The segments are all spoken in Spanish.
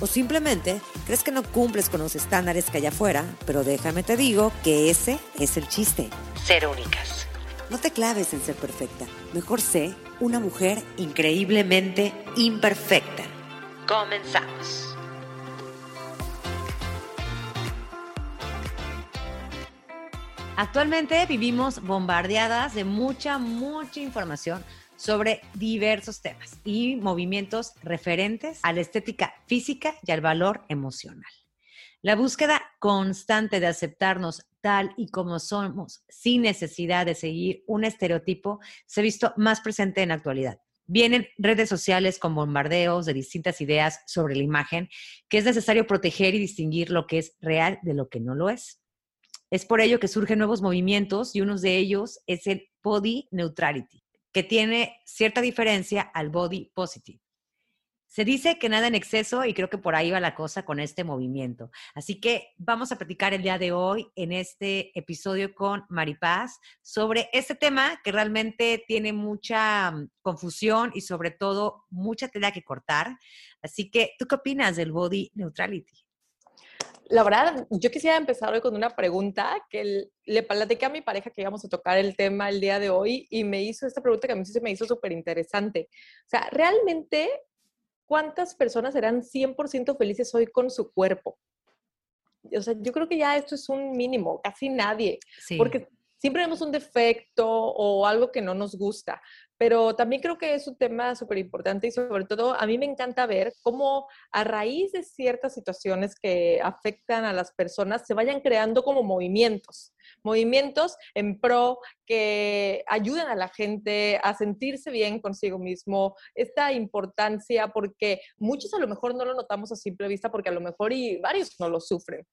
O simplemente crees que no cumples con los estándares que hay afuera, pero déjame te digo que ese es el chiste. Ser únicas. No te claves en ser perfecta. Mejor sé una mujer increíblemente imperfecta. Comenzamos. Actualmente vivimos bombardeadas de mucha, mucha información sobre diversos temas y movimientos referentes a la estética física y al valor emocional. La búsqueda constante de aceptarnos tal y como somos, sin necesidad de seguir un estereotipo, se ha visto más presente en la actualidad. Vienen redes sociales con bombardeos de distintas ideas sobre la imagen, que es necesario proteger y distinguir lo que es real de lo que no lo es. Es por ello que surgen nuevos movimientos y uno de ellos es el body neutrality, tiene cierta diferencia al body positive. Se dice que nada en exceso y creo que por ahí va la cosa con este movimiento. Así que vamos a platicar el día de hoy en este episodio con Maripaz sobre este tema que realmente tiene mucha mm, confusión y sobre todo mucha tela que cortar. Así que, ¿tú qué opinas del body neutrality? La verdad, yo quisiera empezar hoy con una pregunta que le platiqué a mi pareja que íbamos a tocar el tema el día de hoy y me hizo esta pregunta que a mí se me hizo súper interesante. O sea, ¿realmente ¿cuántas personas serán 100% felices hoy con su cuerpo? O sea, yo creo que ya esto es un mínimo, casi nadie, porque siempre vemos un defecto o algo que no nos gusta, pero también creo que es un tema súper importante y sobre todo a mí me encanta ver cómo a raíz de ciertas situaciones que afectan a las personas se vayan creando como movimientos, movimientos en pro que ayuden a la gente a sentirse bien consigo mismo, esta importancia porque muchos a lo mejor no lo notamos a simple vista porque a lo mejor y varios no lo sufren,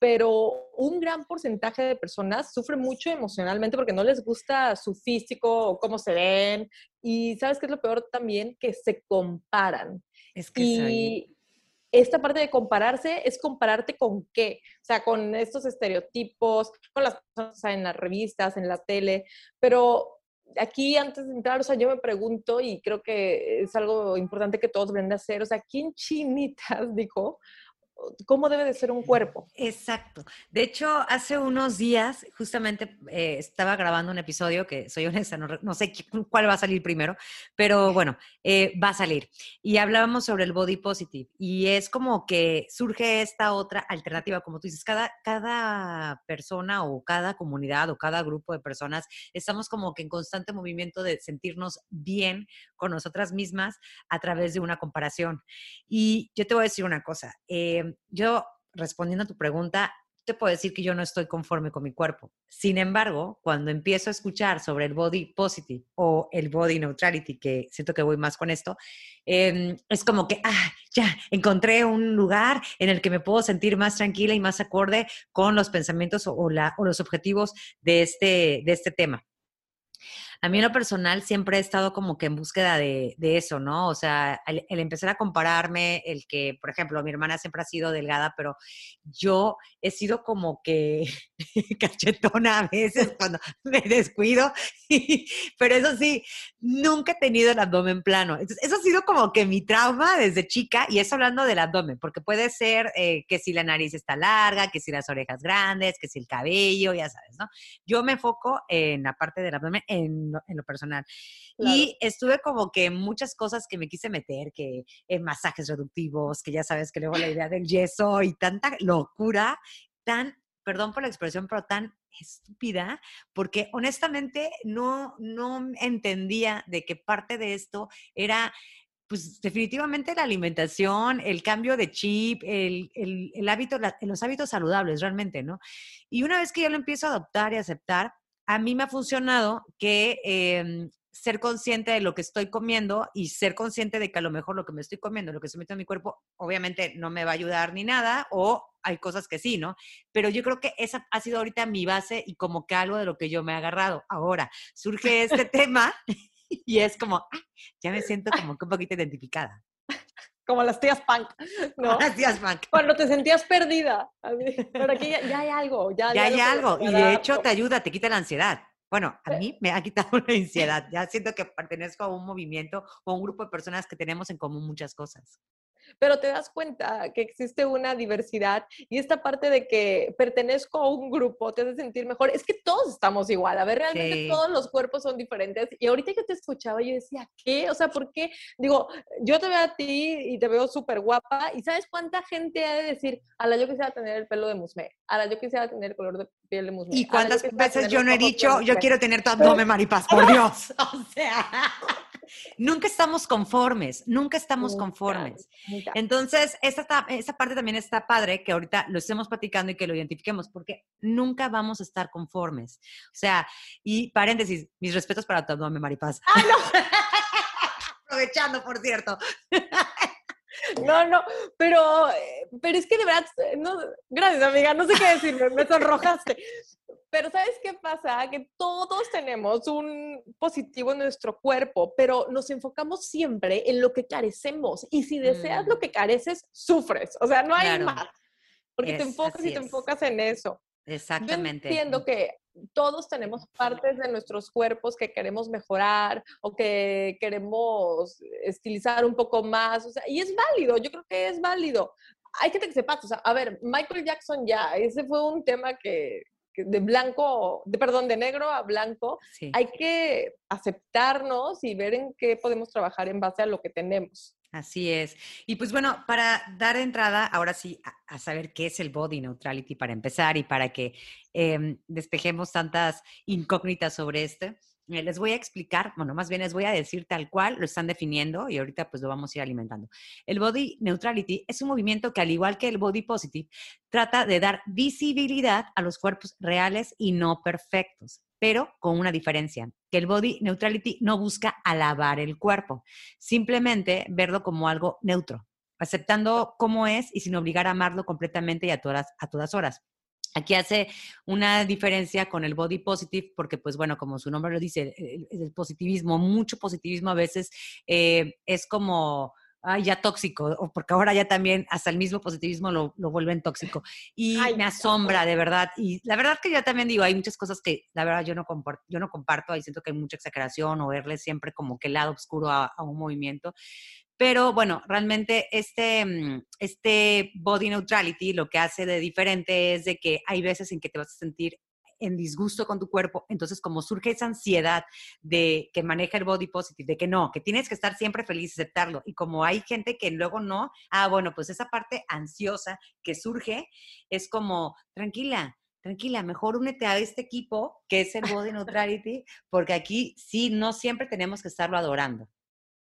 pero un gran porcentaje de personas sufre mucho emocionalmente porque no les gusta su físico o cómo se ven. Y sabes qué es lo peor también, que se comparan. Es que y esta parte de compararse es compararte con qué, o sea, con estos estereotipos, con las cosas en las revistas, en la tele, pero aquí antes de entrar, o sea, yo me pregunto y creo que es algo importante que todos deben de hacer, o sea, ¿quién chinitas dijo? Cómo debe de ser un cuerpo. Exacto. De hecho, hace unos días justamente eh, estaba grabando un episodio que, soy honesta, no, sé cuál va a salir primero, pero bueno, eh, va a salir. Y hablábamos sobre el body positive y es como que surge esta otra alternativa, como tú dices, cada, cada persona o cada comunidad o cada grupo de personas estamos como que en constante movimiento de sentirnos bien con nosotras mismas a través de una comparación. Y yo te voy a decir una cosa. Eh, yo, respondiendo a tu pregunta, te puedo decir que yo no estoy conforme con mi cuerpo. Sin embargo, cuando empiezo a escuchar sobre el body positive o el body neutrality, que siento que voy más con esto, em, es como que, ah, ya, encontré un lugar en el que me puedo sentir más tranquila y más acorde con los pensamientos o, o los objetivos de este, de este tema. A mí en lo personal siempre he estado como que en búsqueda de, eso, ¿no? O sea, el, empezar a compararme, el que, por ejemplo, mi hermana siempre ha sido delgada, pero yo he sido como que cachetona a veces cuando me descuido, pero eso sí, nunca he tenido el abdomen plano. Entonces, eso ha sido como que mi trauma desde chica, y eso hablando del abdomen, porque puede ser eh, que si la nariz está larga, que si las orejas grandes, que si el cabello, ya sabes, ¿no? Yo me enfoco en la parte del abdomen, en en lo, personal. Y estuve como que muchas cosas que me quise meter, que en masajes reductivos, que ya sabes que luego la idea del yeso y tanta locura, tan, perdón por la expresión, pero tan estúpida, porque honestamente no, no entendía de que parte de esto era pues definitivamente la alimentación, el cambio de chip, el, el, el hábito, los hábitos saludables realmente, ¿no? Y una vez que yo lo empiezo a adoptar y aceptar, a mí me ha funcionado que em, ser consciente de lo que estoy comiendo y ser consciente de que a lo mejor lo que me estoy comiendo, lo que estoy metiendo en mi cuerpo, obviamente no me va a ayudar ni nada, o hay cosas que sí, ¿no? Pero yo creo que esa ha sido ahorita mi base y como que algo de lo que yo me he agarrado. Ahora, surge este tema y es como, ah, ya me siento como que un poquito identificada. Como las tías punk, ¿no? Las tías punk. Cuando te sentías perdida. Pero aquí ya, hay algo. Ya, ya hay algo. Y de hecho te ayuda, te quita la ansiedad. Bueno, a mí me ha quitado la ansiedad. Ya siento que pertenezco a un movimiento o un grupo de personas que tenemos en común muchas cosas pero te das cuenta que existe una diversidad y esta parte de que pertenezco a un grupo te hace sentir mejor. Es que todos estamos igual, a ver, realmente todos los cuerpos son diferentes. Y ahorita que te escuchaba, yo decía, ¿qué? O sea, ¿por qué? Digo, yo te veo a ti y te veo súper guapa y ¿sabes cuánta gente ha de decir, a la yo quisiera tener el pelo de musme, a la yo quisiera tener el color de piel de musme? ¿Y cuántas veces yo no he dicho, yo quiero tener tu abdomen, maripaz, por Dios? O sea nunca estamos conformes, nunca estamos conformes. Entonces, esa, esa parte también está padre que ahorita lo estemos platicando y que lo identifiquemos, porque nunca vamos a estar conformes. O sea, y paréntesis, mis respetos para tu abdomen, Maripaz. ¡Ah, no! Aprovechando, por cierto. No, no, pero, eh, pero es que de verdad, no, gracias amiga, no sé qué decir, me sonrojaste. Pero ¿sabes qué pasa? Que todos tenemos un positivo en nuestro cuerpo, pero nos enfocamos siempre en lo que carecemos. Y si deseas lo mm. que careces, sufres. O sea, no hay más. Porque te enfocas y te enfocas en eso. Exactamente. Yo entiendo que todos tenemos partes de nuestros cuerpos que queremos mejorar o que queremos estilizar un poco más. O sea, y es válido, yo creo que es válido. Hay gente que se pasa, o sea, a ver, Michael Jackson ya, ese fue un tema que, de blanco, de perdón, de negro a blanco, hay que aceptarnos y ver en qué podemos trabajar en base a lo que tenemos. Así es. Y pues bueno, para dar entrada ahora sí a, saber qué es el body neutrality para empezar y para que em, despejemos tantas incógnitas sobre este, les voy a explicar, bueno, más bien les voy a decir tal cual lo están definiendo y ahorita pues lo vamos a ir alimentando. El body neutrality es un movimiento que al igual que el body positive trata de dar visibilidad a los cuerpos reales y no perfectos, pero con una diferencia, que el body neutrality no busca alabar el cuerpo, simplemente verlo como algo neutro, aceptando cómo es y sin obligar a amarlo completamente y a todas, a todas horas. Aquí hace una diferencia con el body positive porque, pues bueno, como su nombre lo dice, el, positivismo, mucho positivismo a veces eh, es como ya tóxico, o porque ahora ya también hasta el mismo positivismo lo, lo vuelven tóxico. Y me asombra, de verdad. Y la verdad que yo también digo, hay muchas cosas que la verdad yo no comparto, yo no comparto, ahí siento que hay mucha exageración o verle siempre como que el lado oscuro a un movimiento. Pero bueno, realmente este, mm, este body neutrality lo que hace de diferente es de que hay veces en que te vas a sentir en disgusto con tu cuerpo, entonces como surge esa ansiedad de que maneja el body positive, de que no, que tienes que estar siempre feliz, aceptarlo, y como hay gente que luego no, ah, bueno, pues esa parte ansiosa que surge es como, tranquila, tranquila, mejor únete a este equipo que es el body neutrality, porque aquí sí, no siempre tenemos que estarlo adorando.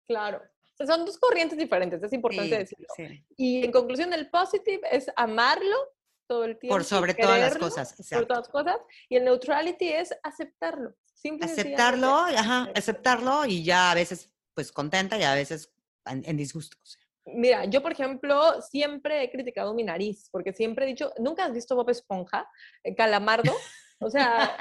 Claro, son dos corrientes diferentes, es importante decirlo. Y en conclusión, el positive es amarlo todo el tiempo. Por sobre todas las cosas. Por todas las cosas. Y el neutrality es aceptarlo. aceptarlo, ajá, aceptarlo y ya a veces pues contenta y a veces en, disgusto. Mira, yo por ejemplo siempre he criticado mi nariz, porque siempre he dicho, ¿nunca has visto Bob Esponja? Eh, Calamardo. O sea,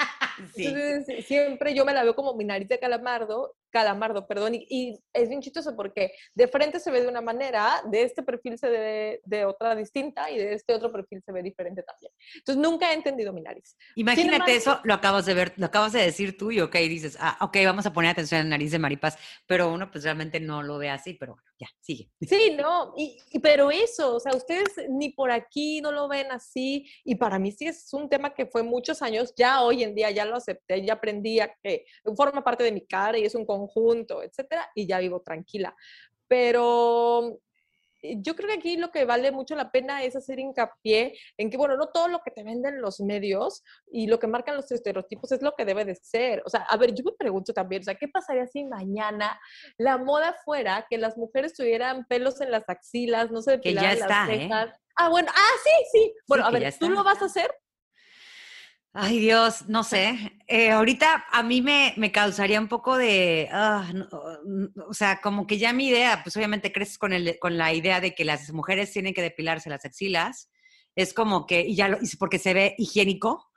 siempre yo me la veo como mi nariz de calamardo Calamardo, perdón, y, es bien chistoso porque de frente se ve de una manera, de este perfil se ve de otra distinta y de este otro perfil se ve diferente también. Entonces nunca he entendido mi nariz. Imagínate eso, lo acabas de ver, lo acabas de decir tú y ok, dices, ah, ok, vamos a poner atención en la nariz de Maripaz, pero uno pues realmente no lo ve así, pero bueno, ya, sigue. Sí, no, y, pero eso, o sea, ustedes ni por aquí no lo ven así y para mí sí es un tema que fue muchos años, ya hoy en día ya lo acepté, ya aprendí a que forma parte de mi cara y es un conjunto, etcétera, y ya vivo tranquila. Pero eh, yo creo que aquí lo que vale mucho la pena es hacer hincapié en que, bueno, no todo lo que te venden los medios y lo que marcan los estereotipos es lo que debe de ser. O sea, a ver, yo me pregunto también, o sea, ¿qué pasaría si mañana la moda fuera que las mujeres tuvieran pelos en las axilas, no se depilaran que ya está, las ¿eh? Ah, bueno, ah, sí, sí. Bueno, a ver, ¿tú lo vas a hacer? Ay Dios, no sé. Eh, ahorita a mí me, me causaría un poco de, ah, o sea, como que ya mi idea, pues obviamente creces con, el, con la idea de que las mujeres tienen que depilarse las axilas. Es como que, y ya lo, porque se ve higiénico,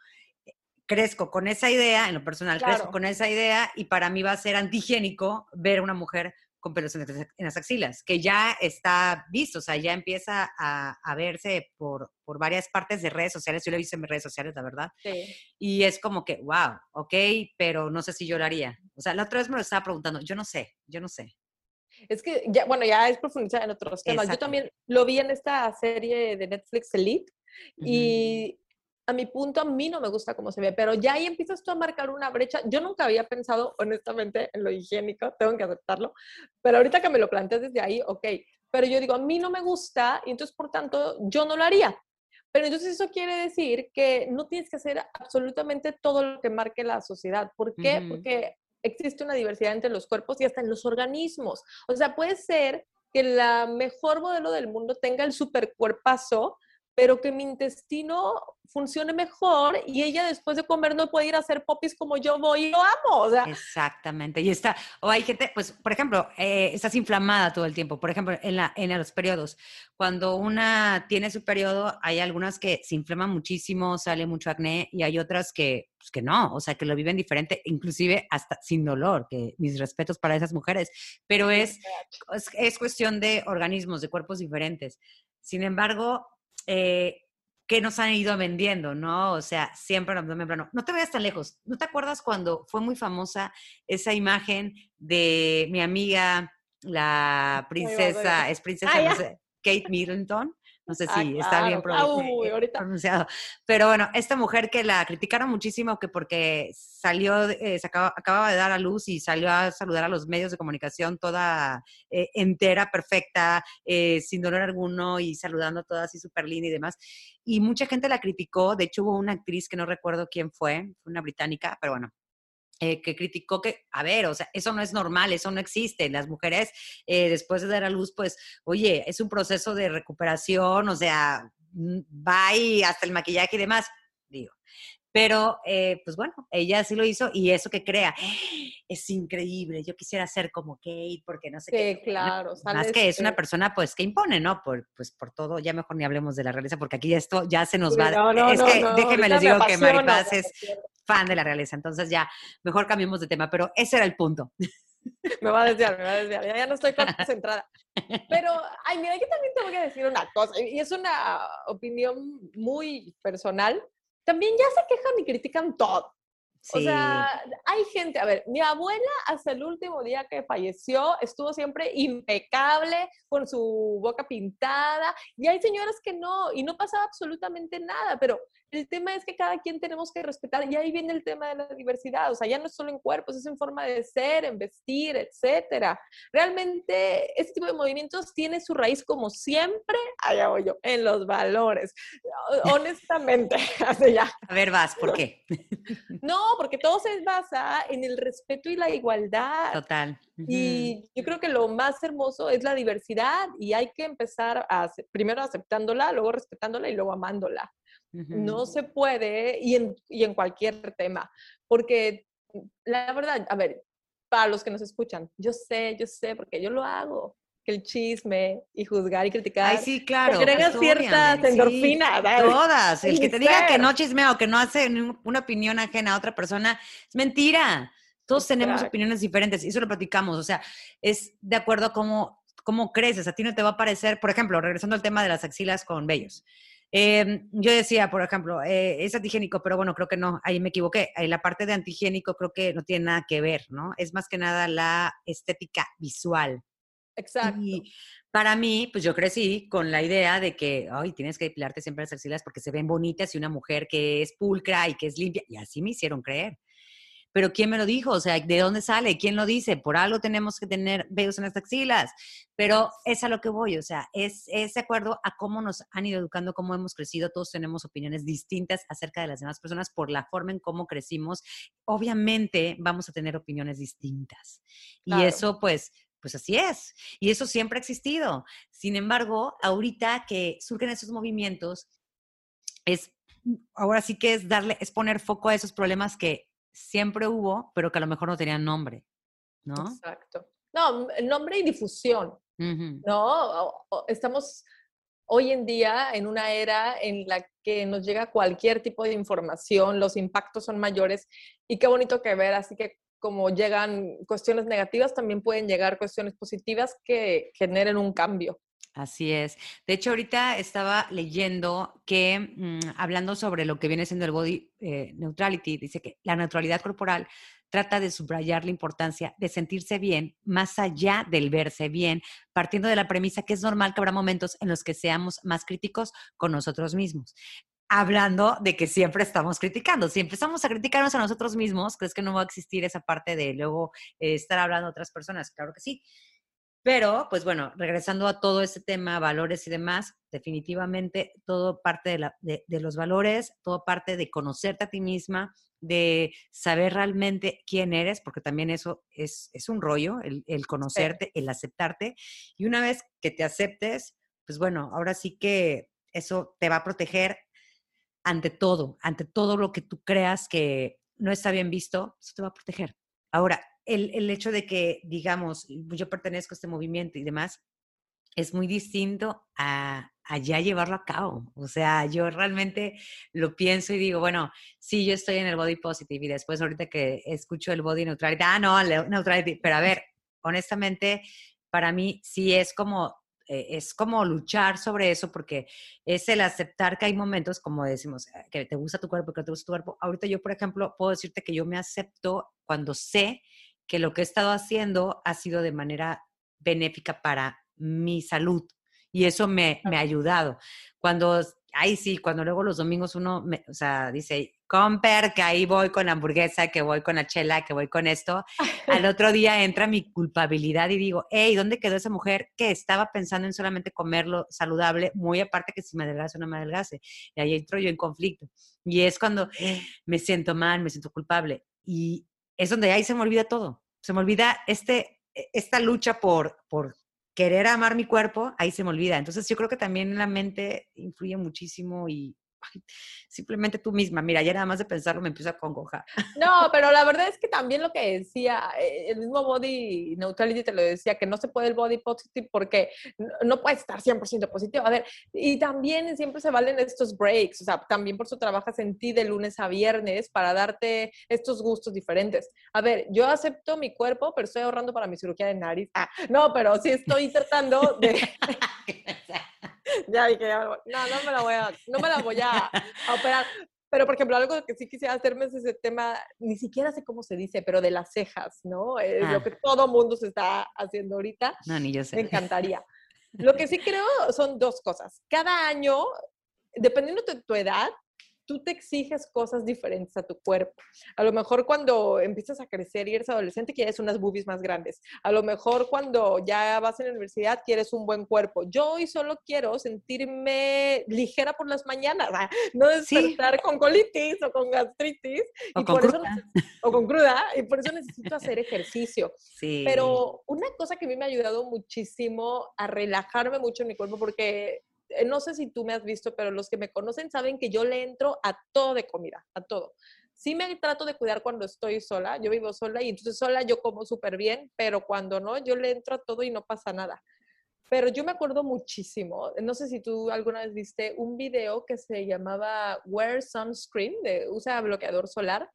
crezco con esa idea, en lo personal, crezco con esa idea y para mí va a ser antihigiénico ver a una mujer con pelos en, las axilas, que ya está visto, o sea, ya empieza a, verse por, por, varias partes de redes sociales, yo lo he visto en mis redes sociales, la verdad, sí. y es como que, wow, ok, pero no sé si yo lo haría. O sea, la otra vez me lo estaba preguntando, yo no sé, yo no sé. Es que, ya, bueno, ya es profundizar en otros temas. Yo también lo vi en esta serie de Netflix Elite y a mi punto, a mí no me gusta cómo se ve, pero ya ahí empiezas tú a marcar una brecha. Yo nunca había pensado, honestamente, en lo higiénico, tengo que aceptarlo, pero ahorita que me lo planteas desde ahí, ok, pero yo digo, a mí no me gusta y entonces, por tanto, yo no lo haría. Pero entonces eso quiere decir que no tienes que hacer absolutamente todo lo que marque la sociedad. ¿Por qué? Porque existe una diversidad entre los cuerpos y hasta en los organismos. O sea, puede ser que la mejor modelo del mundo tenga el supercuerpazo, pero que mi intestino funcione mejor y ella después de comer no puede ir a hacer popis como yo voy y lo amo. Exactamente. Y está, o hay gente, pues, por ejemplo, eh, estás inflamada todo el tiempo. Por ejemplo, en, la, en los periodos. Cuando una tiene su periodo, hay algunas que se inflaman muchísimo, sale mucho acné y hay otras que, pues, que no, o sea, que lo viven diferente, inclusive hasta sin dolor, que mis respetos para esas mujeres. Pero es, es, es cuestión de organismos, de cuerpos diferentes. Sin embargo, eh, que nos han ido vendiendo, ¿no? O sea, siempre plano. No te vayas tan lejos. ¿No te acuerdas cuando fue muy famosa esa imagen de mi amiga, la princesa, es princesa, ah, Kate Middleton? No sé ah, si está bien eh, pronunciado. Pero bueno, esta mujer que la criticaron muchísimo que porque salió, eh, se acababa de dar a luz y salió a saludar a los medios de comunicación toda eh, entera, perfecta, sin dolor alguno y saludando toda así súper linda y demás. Y mucha gente la criticó. De hecho, hubo una actriz que no recuerdo quién fue, fue una británica, pero bueno, eh, que criticó que, a ver, o sea, eso no es normal, eso no existe. Las mujeres, eh, después de dar a luz, pues, oye, es un proceso de recuperación, o sea, mm, va y hasta el maquillaje y demás, digo. Pero, eh, pues bueno, ella sí lo hizo y eso que crea, es increíble. Yo quisiera ser como Kate porque no sé sí, qué. claro. Más que es una persona, pues, que impone, ¿no? Por, pues, por todo. Ya mejor ni hablemos de la realeza porque aquí esto ya se nos va. es que déjenme les digo que Maripaz es fan de la realeza. Entonces ya, mejor cambiemos de tema. Pero ese era el punto. me va a desviar, me va a desviar. Ya, no estoy concentrada. Pero, ay, mira, yo también tengo que decir una cosa, y es una opinión muy personal, también ya se quejan y critican todo. O sea, hay gente, a ver, mi abuela hasta el último día que falleció estuvo siempre impecable, con su boca pintada, y hay señoras que no, y no pasaba absolutamente nada, pero el tema es que cada quien tenemos que respetar, y ahí viene el tema de la diversidad, o sea, ya no es solo en cuerpos, es en forma de ser, en vestir, etcétera. Realmente, este tipo de movimientos tiene su raíz, como siempre, allá voy yo, en los valores. Honestamente, hace ya. A ver, vas, ¿por qué? No, porque todo se basa en el respeto y la igualdad. Total. Y yo creo que lo más hermoso es la diversidad y hay que empezar a, primero aceptándola, luego respetándola y luego amándola. No se puede, y en, y en cualquier tema, porque la verdad, a ver, para los que nos escuchan, yo sé, yo sé, porque yo lo hago, que el chisme y juzgar y criticar. Ay, sí, claro. Agrega ciertas endorfinas. todas. El que te diga que no chismea o que no hace una opinión ajena a otra persona, es mentira. Todos tenemos opiniones diferentes y eso lo platicamos. O sea, es de acuerdo a cómo, cómo creces. A ti no te va a parecer, por ejemplo, regresando al tema de las axilas con vellos. Em, yo decía, por ejemplo, eh, es antigénico, pero bueno, creo que no, ahí me equivoqué. Ahí la parte de antigénico creo que no tiene nada que ver, ¿no? Es más que nada la estética visual. Exacto. Y para mí, pues yo crecí con la idea de que, ay, tienes que depilarte siempre las axilas porque se ven bonitas y una mujer que es pulcra y que es limpia. Y así me hicieron creer pero ¿quién me lo dijo? O sea, ¿de dónde sale? ¿Quién lo dice? Por algo tenemos que tener vellos en las axilas, pero es a lo que voy, o sea, es, es de acuerdo a cómo nos han ido educando, cómo hemos crecido, todos tenemos opiniones distintas acerca de las demás personas por la forma en cómo crecimos. Obviamente vamos a tener opiniones distintas. Y eso pues pues así es. Y eso siempre ha existido. Sin embargo, ahorita que surgen esos movimientos, es ahora sí que es darle, es poner foco a esos problemas que siempre hubo, pero que a lo mejor no tenían nombre, ¿no? Exacto. No, nombre y difusión, ¿no? Estamos hoy en día en una era en la que nos llega cualquier tipo de información, los impactos son mayores y qué bonito que ver, así que como llegan cuestiones negativas, también pueden llegar cuestiones positivas que generen un cambio. Así es. De hecho, ahorita estaba leyendo que, mm, hablando sobre lo que viene siendo el body eh, neutrality, dice que la neutralidad corporal trata de subrayar la importancia de sentirse bien más allá del verse bien, partiendo de la premisa que es normal que habrá momentos en los que seamos más críticos con nosotros mismos. Hablando de que siempre estamos criticando. Si empezamos a criticarnos a nosotros mismos, ¿crees que no va a existir esa parte de luego eh, estar hablando a otras personas? Claro que sí. Pero, pues bueno, regresando a todo este tema, valores y demás, definitivamente todo parte de, de, los valores, todo parte de conocerte a ti misma, de saber realmente quién eres, porque también eso es, es un rollo, el, el conocerte, el aceptarte. Y una vez que te aceptes, pues bueno, ahora sí que eso te va a proteger ante todo, ante todo lo que tú creas que no está bien visto, eso te va a proteger. Ahora, el, hecho de que, digamos, yo pertenezco a este movimiento y demás, es muy distinto a, ya llevarlo a cabo. O sea, yo realmente lo pienso y digo, bueno, sí, yo estoy en el body positive y después ahorita que escucho el body neutrality, ah, no, neutrality, pero a ver, honestamente, para mí sí es como, eh, es como luchar sobre eso porque es el aceptar que hay momentos, como decimos, eh, que te gusta tu cuerpo, que te gusta tu cuerpo. Ahorita yo, por ejemplo, puedo decirte que yo me acepto cuando sé que lo que he estado haciendo ha sido de manera benéfica para mi salud y eso me, me ha ayudado. Cuando, ay sí, cuando luego los domingos uno, me, o sea, dice, comper, que ahí voy con la hamburguesa, que voy con la chela, que voy con esto, al otro día entra mi culpabilidad y digo, hey, ¿dónde quedó esa mujer que estaba pensando en solamente comerlo saludable, muy aparte que si me adelgace o no me adelgace? Y ahí entro yo en conflicto. Y es cuando me siento mal, me siento culpable. Y es donde ahí se me olvida todo se me olvida este, e, esta lucha por, por querer amar mi cuerpo, ahí se me olvida. Entonces yo creo que también la mente influye muchísimo y simplemente tú misma, mira, ya nada más de pensarlo me empiezo a congojar. No, pero la verdad es que también lo que decía, eh, el mismo body neutrality te lo decía, que no se puede el body positive porque no puedes estar 100% positivo. A ver, y también siempre se valen estos breaks, o sea, también por eso trabajas en ti de lunes a viernes para darte estos gustos diferentes. A ver, yo acepto mi cuerpo, pero estoy ahorrando para mi cirugía de nariz. Ah, no, pero sí estoy tratando de... ya dije, no, no me la voy a, no me la voy a, operar. Pero, por ejemplo, algo que sí quisiera hacerme es ese tema, ni siquiera sé cómo se dice, pero de las cejas, ¿no? Es lo ah. que todo mundo se está haciendo ahorita. No, ni yo sé. Me encantaría. Lo que sí creo son dos cosas. Cada año, dependiendo de tu edad, tú te exiges cosas diferentes a tu cuerpo. A lo mejor cuando empiezas a crecer y eres adolescente quieres unas boobies más grandes. A lo mejor cuando ya vas a la universidad quieres un buen cuerpo. Yo hoy solo quiero sentirme ligera por las mañanas, no despertar con colitis o con gastritis. O y con por cruda. Eso, o con cruda. Y por eso necesito hacer ejercicio. Sí. Pero una cosa que a mí me ha ayudado muchísimo a relajarme mucho en mi cuerpo porque no sé si tú me has visto, pero los que me conocen saben que yo le entro a todo de comida, a todo. Sí me trato de cuidar cuando estoy sola, yo vivo sola y entonces sola yo como súper bien, pero cuando no, yo le entro a todo y no pasa nada. Pero yo me acuerdo muchísimo, no sé si tú alguna vez viste un video que se llamaba Wear Sunscreen, usa bloqueador solar,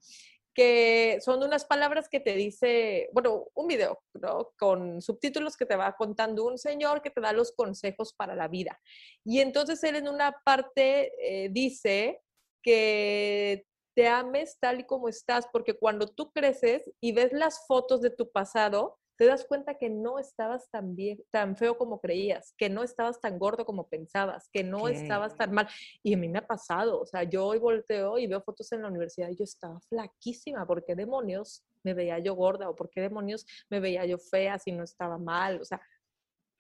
que son unas palabras que te dice, bueno, un video, ¿no? Con subtítulos que te va contando un señor que te da los consejos para la vida. Y entonces él en una parte eh, dice que te ames tal y como estás, porque cuando tú creces y ves las fotos de tu pasado, te das cuenta que no estabas tan, bien, tan feo como creías, que no estabas tan gordo como pensabas, que no estabas tan mal. Y a mí me ha pasado, o sea, yo hoy volteo y veo fotos en la universidad y yo estaba flaquísima, ¿por qué demonios me veía yo gorda o por qué demonios me veía yo fea si no estaba mal? O sea,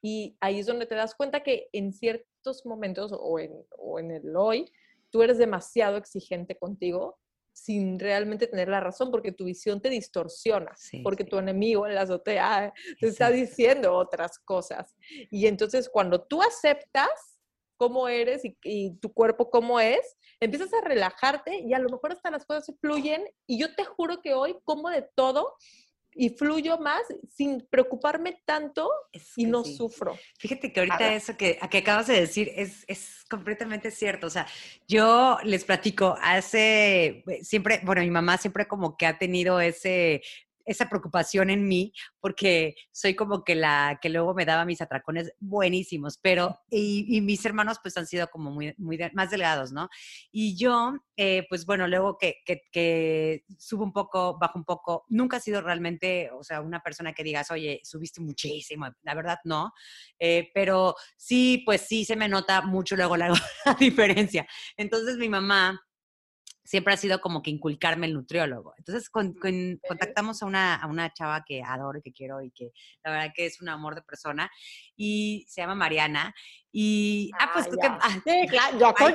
y ahí es donde te das cuenta que en ciertos momentos o en, o en el hoy, tú eres demasiado exigente contigo sin realmente tener la razón, porque tu visión te distorsiona, porque tu enemigo en la azotea te está diciendo otras cosas. Y entonces cuando tú aceptas, cómo eres y, y, tu cuerpo cómo es, empiezas a relajarte y a lo mejor hasta las cosas se fluyen. Y yo te juro que hoy como de todo y fluyo más sin preocuparme tanto y no sufro. Fíjate que ahorita eso que, que acabas de decir es, es completamente cierto. O sea, yo les platico, hace, siempre, bueno, mi mamá siempre como que ha tenido ese esa preocupación en mí, porque soy como que la que luego me daba mis atracones buenísimos, pero, y, mis hermanos pues han sido como muy, muy más delgados, ¿no? Y yo, eh, pues bueno, luego que, que, subo un poco, bajo un poco, nunca he sido realmente, o sea, una persona que digas, oye, subiste muchísimo, la verdad no, eh, pero sí, pues sí se me nota mucho luego la diferencia. Entonces mi mamá siempre ha sido como que inculcarme el nutriólogo. Entonces contactamos a una, a una chava que adoro y que quiero y que la verdad que es un amor de persona y se llama Mariana y, ah, pues tú que... Ah, sí, claro, yo, soy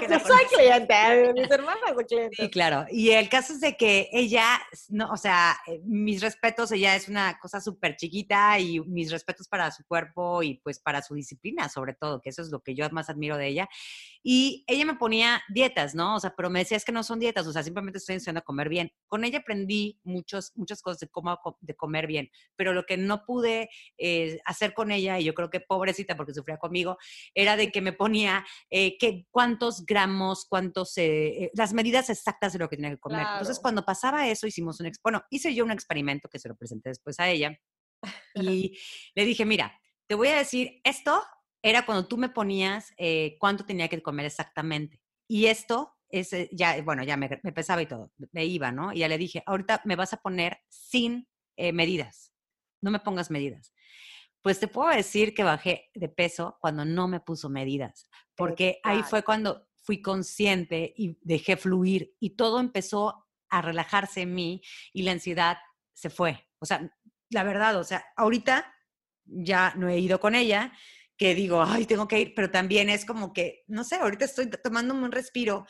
cliente, mis hermanas son clientes. Sí, claro. Y el caso es de que ella, no, o sea, eh, mis respetos, ella es una cosa súper chiquita y mis respetos para su cuerpo y pues para su disciplina, sobre todo, que eso es lo que yo más admiro de ella. Y ella me ponía dietas, ¿no? O sea, pero me decía es que no son dietas, o sea, simplemente estoy enseñando a comer bien. Con ella aprendí muchos, muchas cosas de cómo de comer bien, pero lo que no pude eh, hacer con ella, y yo creo que pobrecita porque sufría conmigo, era de que me ponía eh, que cuántos gramos, cuántos, eh, las medidas exactas de lo que tenía que comer. Entonces, cuando pasaba eso, hicimos un, bueno, hice yo un experimento que se lo presenté después a ella y le dije, mira, te voy a decir, esto era cuando tú me ponías eh, cuánto tenía que comer exactamente. Y esto es, ya, bueno, ya me, pesaba y todo, me iba, ¿no? Y ya le dije, ahorita me vas a poner sin medidas, no me pongas medidas. Pues te puedo decir que bajé de peso cuando no me puso medidas, porque ahí fue cuando fui consciente y dejé fluir y todo empezó a relajarse en mí y la ansiedad se fue. O sea, la verdad, o sea, ahorita ya no he ido con ella, que digo, ay, tengo que ir, pero también es como que, no sé, ahorita estoy tomándome un respiro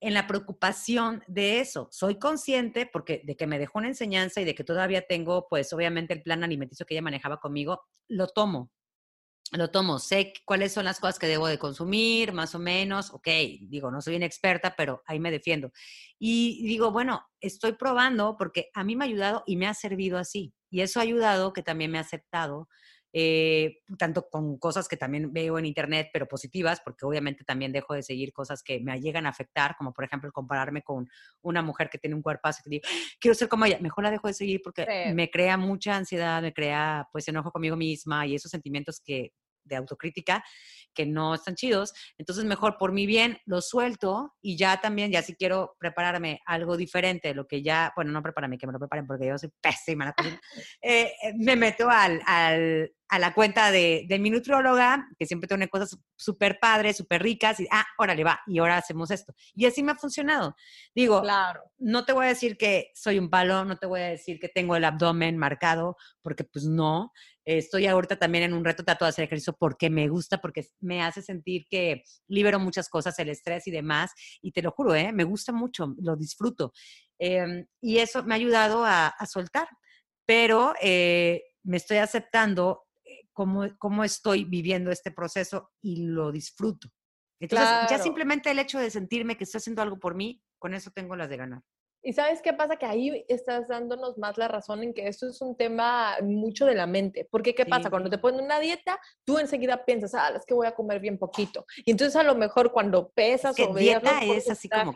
en la preocupación de eso. Soy consciente porque de que me dejó una enseñanza y de que todavía tengo, pues obviamente el plan alimenticio que ella manejaba conmigo, lo tomo. Lo tomo, sé cuáles son las cosas que debo de consumir, más o menos, ok, digo, no soy una experta, pero ahí me defiendo. Y digo, bueno, estoy probando porque a mí me ha ayudado y me ha servido así. Y eso ha ayudado que también me ha aceptado eh, tanto con cosas que también veo en internet, pero positivas, porque obviamente también dejo de seguir cosas que me llegan a afectar, como por ejemplo compararme con una mujer que tiene un cuerpazo que digo, quiero ser como ella, mejor la dejo de seguir porque me crea mucha ansiedad, me crea pues enojo conmigo misma y esos sentimientos que de autocrítica que no están chidos. Entonces, mejor por mi bien lo suelto y ya también, ya si quiero prepararme algo diferente, lo que ya, bueno, no prepárame, que me lo preparen porque yo soy pésima. Eh, eh, me meto al, al, a la cuenta de, de, mi nutrióloga, que siempre tiene cosas súper padres, súper ricas, y, ah, órale, va, y ahora hacemos esto. Y así me ha funcionado. Digo, claro. no te voy a decir que soy un palo, no te voy a decir que tengo el abdomen marcado, porque pues no. Estoy ahorita también en un reto, trato de hacer ejercicio porque me gusta, porque me hace sentir que libero muchas cosas, el estrés y demás. Y te lo juro, ¿eh? me gusta mucho, lo disfruto. Em, y eso me ha ayudado a, a soltar. Pero eh, me estoy aceptando cómo, cómo estoy viviendo este proceso y lo disfruto. Entonces, ya simplemente el hecho de sentirme que estoy haciendo algo por mí, con eso tengo las de ganar. Y sabes qué pasa? Que ahí estás dándonos más la razón en que esto es un tema mucho de la mente. Porque ¿qué pasa? Cuando te ponen una dieta, tú enseguida piensas, ah, es que voy a comer bien poquito. Y entonces a lo mejor cuando pesas o dieta es así como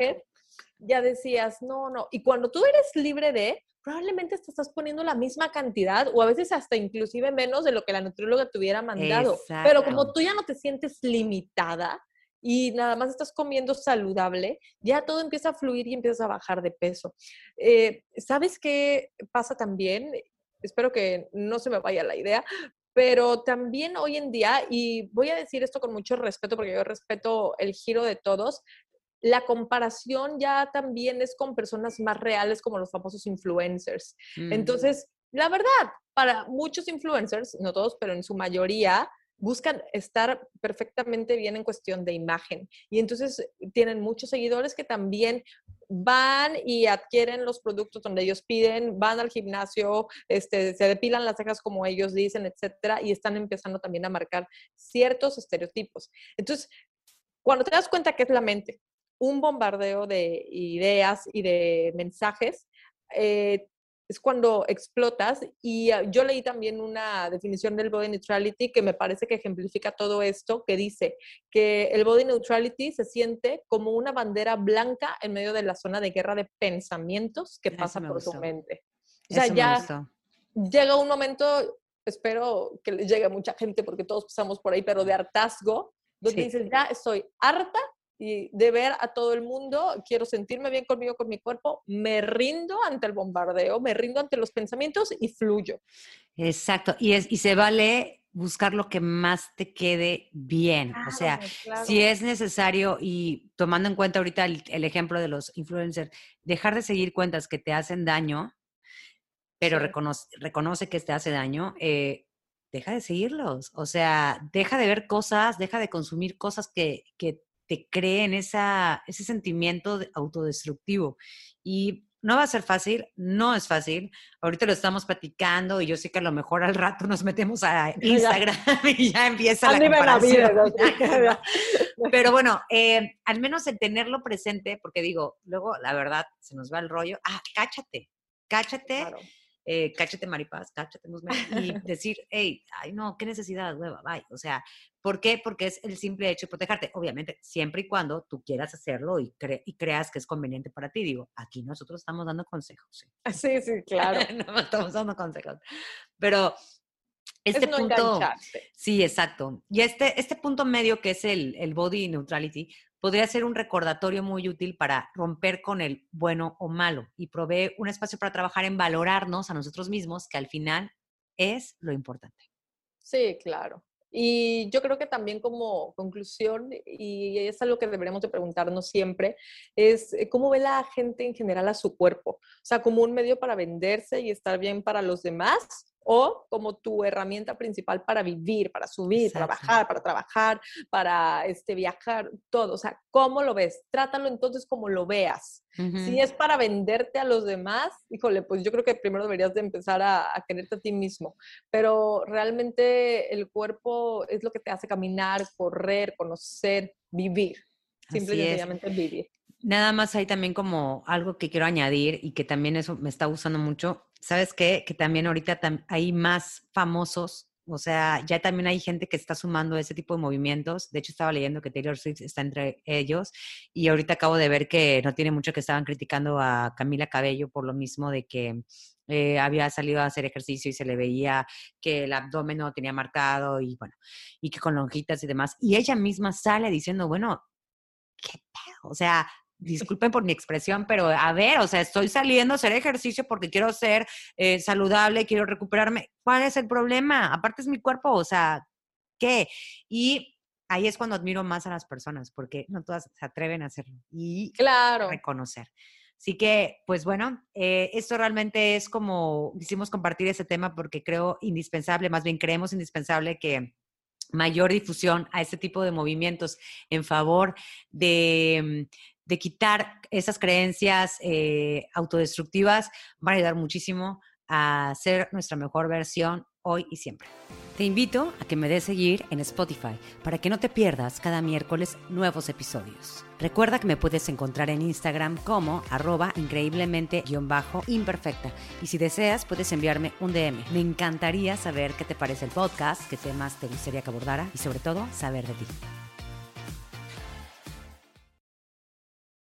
ya decías, no, no. Y cuando tú eres libre de, probablemente te estás poniendo la misma cantidad o a veces hasta inclusive menos de lo que la nutrióloga te hubiera mandado. Pero como tú ya no te sientes limitada y nada más estás comiendo saludable, ya todo empieza a fluir y empiezas a bajar de peso. Eh, ¿Sabes qué pasa también? Espero que no se me vaya la idea, pero también hoy en día, y voy a decir esto con mucho respeto porque yo respeto el giro de todos, la comparación ya también es con personas más reales como los famosos influencers. Mm. Entonces, la verdad, para muchos influencers, no todos, pero en su mayoría, buscan estar perfectamente bien en cuestión de imagen. Y entonces tienen muchos seguidores que también van y adquieren los productos donde ellos piden, van al gimnasio, este, se depilan las cejas como ellos dicen, etcétera, y están empezando también a marcar ciertos estereotipos. Entonces, cuando te das cuenta que es la mente, un bombardeo de ideas y de mensajes, eh, es cuando explotas. Y ah, yo leí también una definición del body neutrality que me parece que ejemplifica todo esto, que dice que el body neutrality se siente como una bandera blanca en medio de la zona de guerra de pensamientos que pasa por tu mente. O sea, ya llega un momento, espero que le llegue a mucha gente porque todos pasamos por ahí, pero de hartazgo, donde dices, ya estoy harta y de ver a todo el mundo, quiero sentirme bien conmigo, con mi cuerpo, me rindo ante el bombardeo, me rindo ante los pensamientos y fluyo. Exacto, y, es, y se vale buscar lo que más te quede bien. o sea, si es necesario y tomando en cuenta ahorita el, ejemplo de los influencers, dejar de seguir cuentas que te hacen daño, pero reconoce, reconoce, que te hace daño, eh, deja de seguirlos. O sea, deja de ver cosas, deja de consumir cosas que, que te creen esa, ese sentimiento autodestructivo. Y no va a ser fácil, no es fácil. Ahorita lo estamos platicando y yo sé que a lo mejor al rato nos metemos a Instagram y ya empieza la comparación. Pero bueno, eh, al menos el tenerlo presente, porque digo, luego la verdad se nos va el rollo. Ah, cáchate, cáchate eh, cáchate maripaz, cáchate y decir, hey, ay no, qué necesidad, hueva, bye. O sea, ¿por qué? Porque es el simple hecho de protegerte. Obviamente, siempre y cuando tú quieras hacerlo y, y creas que es conveniente para ti. Digo, aquí nosotros estamos dando consejos. Sí, sí, sí claro. no estamos dando consejos. Pero este punto, sí, exacto. Y este, este punto medio que es el, el body neutrality, podría ser un recordatorio muy útil para romper con el bueno o malo y provee un espacio para trabajar en valorarnos a nosotros mismos, que al final es lo importante. Sí, claro. Y yo creo que también como conclusión, y es algo que deberíamos de preguntarnos siempre, es eh, cómo ve la gente en general a su cuerpo. O sea, como un medio para venderse y estar bien para los demás, o como tu herramienta principal para vivir, para subir, para bajar, para trabajar, para este, viajar, todo. O sea, ¿cómo lo ves? Trátalo entonces como lo veas. Si es para venderte a los demás, híjole, pues yo creo que primero deberías de empezar a, a, quererte a ti mismo. Pero realmente el cuerpo es lo que te hace caminar, correr, conocer, vivir. Simple y sencillamente vivir. Nada más hay también como algo que quiero añadir y que también eso me está gustando mucho. ¿Sabes qué? Que también ahorita hay más famosos, o sea, ya también hay gente que está sumando ese tipo de movimientos. De hecho, estaba leyendo que Taylor Swift está entre ellos y ahorita acabo de ver que no tiene mucho que estaban criticando a Camila Cabello por lo mismo de que eh, había salido a hacer ejercicio y se le veía que el abdomen no tenía marcado y bueno, y que con lonjitas y demás. Y ella misma sale diciendo, bueno, ¿qué pedo? O sea, disculpen por mi expresión, pero a ver, o sea, estoy saliendo a hacer ejercicio porque quiero ser eh, saludable, quiero recuperarme. ¿Cuál es el problema? Aparte es mi cuerpo, o sea, ¿qué? Y ahí es cuando admiro más a las personas, porque no todas se atreven a hacerlo y claro. reconocer. Así que, pues bueno, eh, esto realmente es como, quisimos compartir ese tema porque creo indispensable, más bien creemos indispensable que mayor difusión a este tipo de movimientos en favor de, de quitar esas creencias eh, autodestructivas va a ayudar muchísimo a ser nuestra mejor versión hoy y siempre. Te invito a que me des seguir en Spotify para que no te pierdas cada miércoles nuevos episodios. Recuerda que me puedes encontrar en Instagram como arroba increíblemente-imperfecta y si deseas puedes enviarme un DM. Me encantaría saber qué te parece el podcast, qué temas te gustaría que abordara y sobre todo saber de ti.